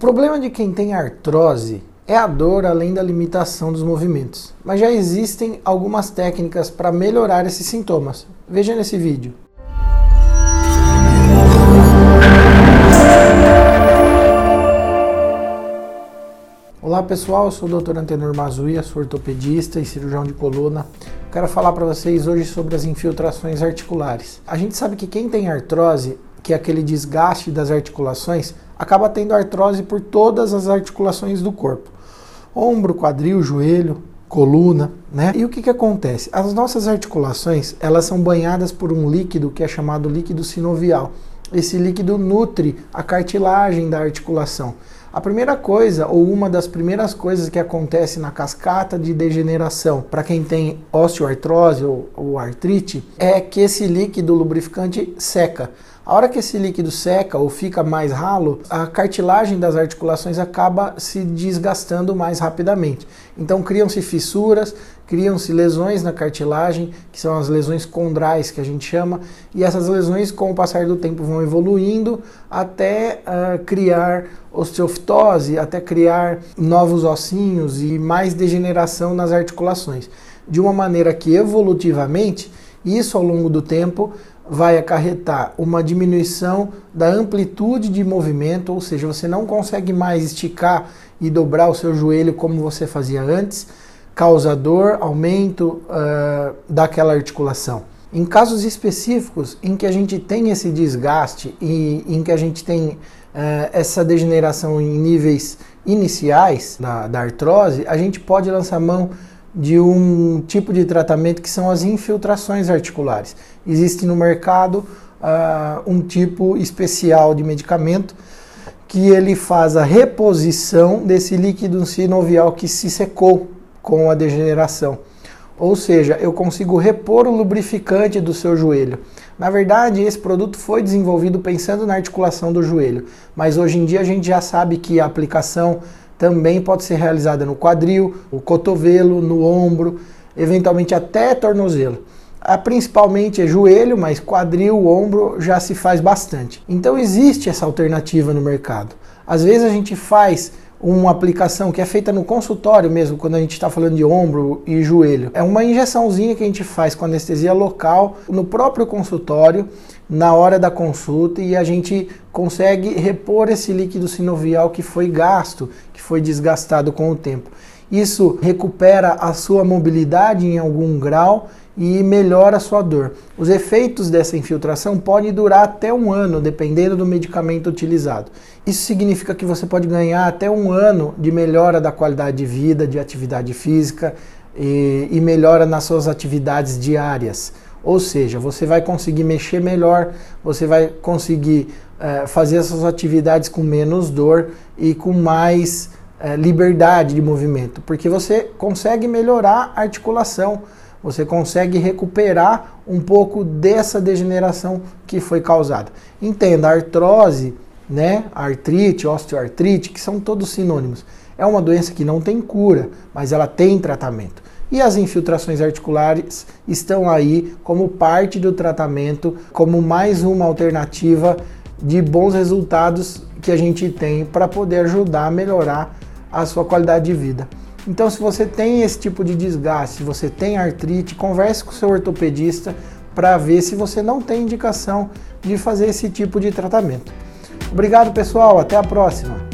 problema de quem tem artrose é a dor além da limitação dos movimentos, mas já existem algumas técnicas para melhorar esses sintomas. Veja nesse vídeo. Olá pessoal, eu sou o Dr. Antenor Mazuia, sou ortopedista e cirurgião de coluna. Quero falar para vocês hoje sobre as infiltrações articulares. A gente sabe que quem tem artrose, que é aquele desgaste das articulações, acaba tendo artrose por todas as articulações do corpo: ombro, quadril, joelho, coluna, né? E o que, que acontece? As nossas articulações elas são banhadas por um líquido que é chamado líquido sinovial. Esse líquido nutre a cartilagem da articulação. A primeira coisa, ou uma das primeiras coisas que acontece na cascata de degeneração para quem tem osteoartrose ou, ou artrite, é que esse líquido lubrificante seca. A hora que esse líquido seca ou fica mais ralo, a cartilagem das articulações acaba se desgastando mais rapidamente. Então criam-se fissuras, criam-se lesões na cartilagem, que são as lesões condrais que a gente chama, e essas lesões, com o passar do tempo, vão evoluindo até uh, criar osteofitose, até criar novos ossinhos e mais degeneração nas articulações. De uma maneira que evolutivamente, isso ao longo do tempo vai acarretar uma diminuição da amplitude de movimento, ou seja, você não consegue mais esticar e dobrar o seu joelho como você fazia antes, causa dor, aumento uh, daquela articulação. Em casos específicos em que a gente tem esse desgaste e em que a gente tem uh, essa degeneração em níveis iniciais da, da artrose, a gente pode lançar mão de um tipo de tratamento que são as infiltrações articulares. Existe no mercado uh, um tipo especial de medicamento que ele faz a reposição desse líquido sinovial que se secou com a degeneração. Ou seja, eu consigo repor o lubrificante do seu joelho. Na verdade, esse produto foi desenvolvido pensando na articulação do joelho, mas hoje em dia a gente já sabe que a aplicação também pode ser realizada no quadril, no cotovelo, no ombro, eventualmente até tornozelo. A, principalmente é joelho, mas quadril, ombro já se faz bastante. Então existe essa alternativa no mercado. Às vezes a gente faz uma aplicação que é feita no consultório mesmo, quando a gente está falando de ombro e joelho. É uma injeçãozinha que a gente faz com anestesia local no próprio consultório, na hora da consulta, e a gente consegue repor esse líquido sinovial que foi gasto, que foi desgastado com o tempo. Isso recupera a sua mobilidade em algum grau e melhora a sua dor. Os efeitos dessa infiltração podem durar até um ano, dependendo do medicamento utilizado. Isso significa que você pode ganhar até um ano de melhora da qualidade de vida, de atividade física e, e melhora nas suas atividades diárias. Ou seja, você vai conseguir mexer melhor, você vai conseguir é, fazer as suas atividades com menos dor e com mais é, liberdade de movimento, porque você consegue melhorar a articulação você consegue recuperar um pouco dessa degeneração que foi causada. Entenda, artrose, né, artrite, osteoartrite, que são todos sinônimos. É uma doença que não tem cura, mas ela tem tratamento. E as infiltrações articulares estão aí como parte do tratamento, como mais uma alternativa de bons resultados que a gente tem para poder ajudar a melhorar a sua qualidade de vida. Então, se você tem esse tipo de desgaste, se você tem artrite, converse com o seu ortopedista para ver se você não tem indicação de fazer esse tipo de tratamento. Obrigado, pessoal. Até a próxima.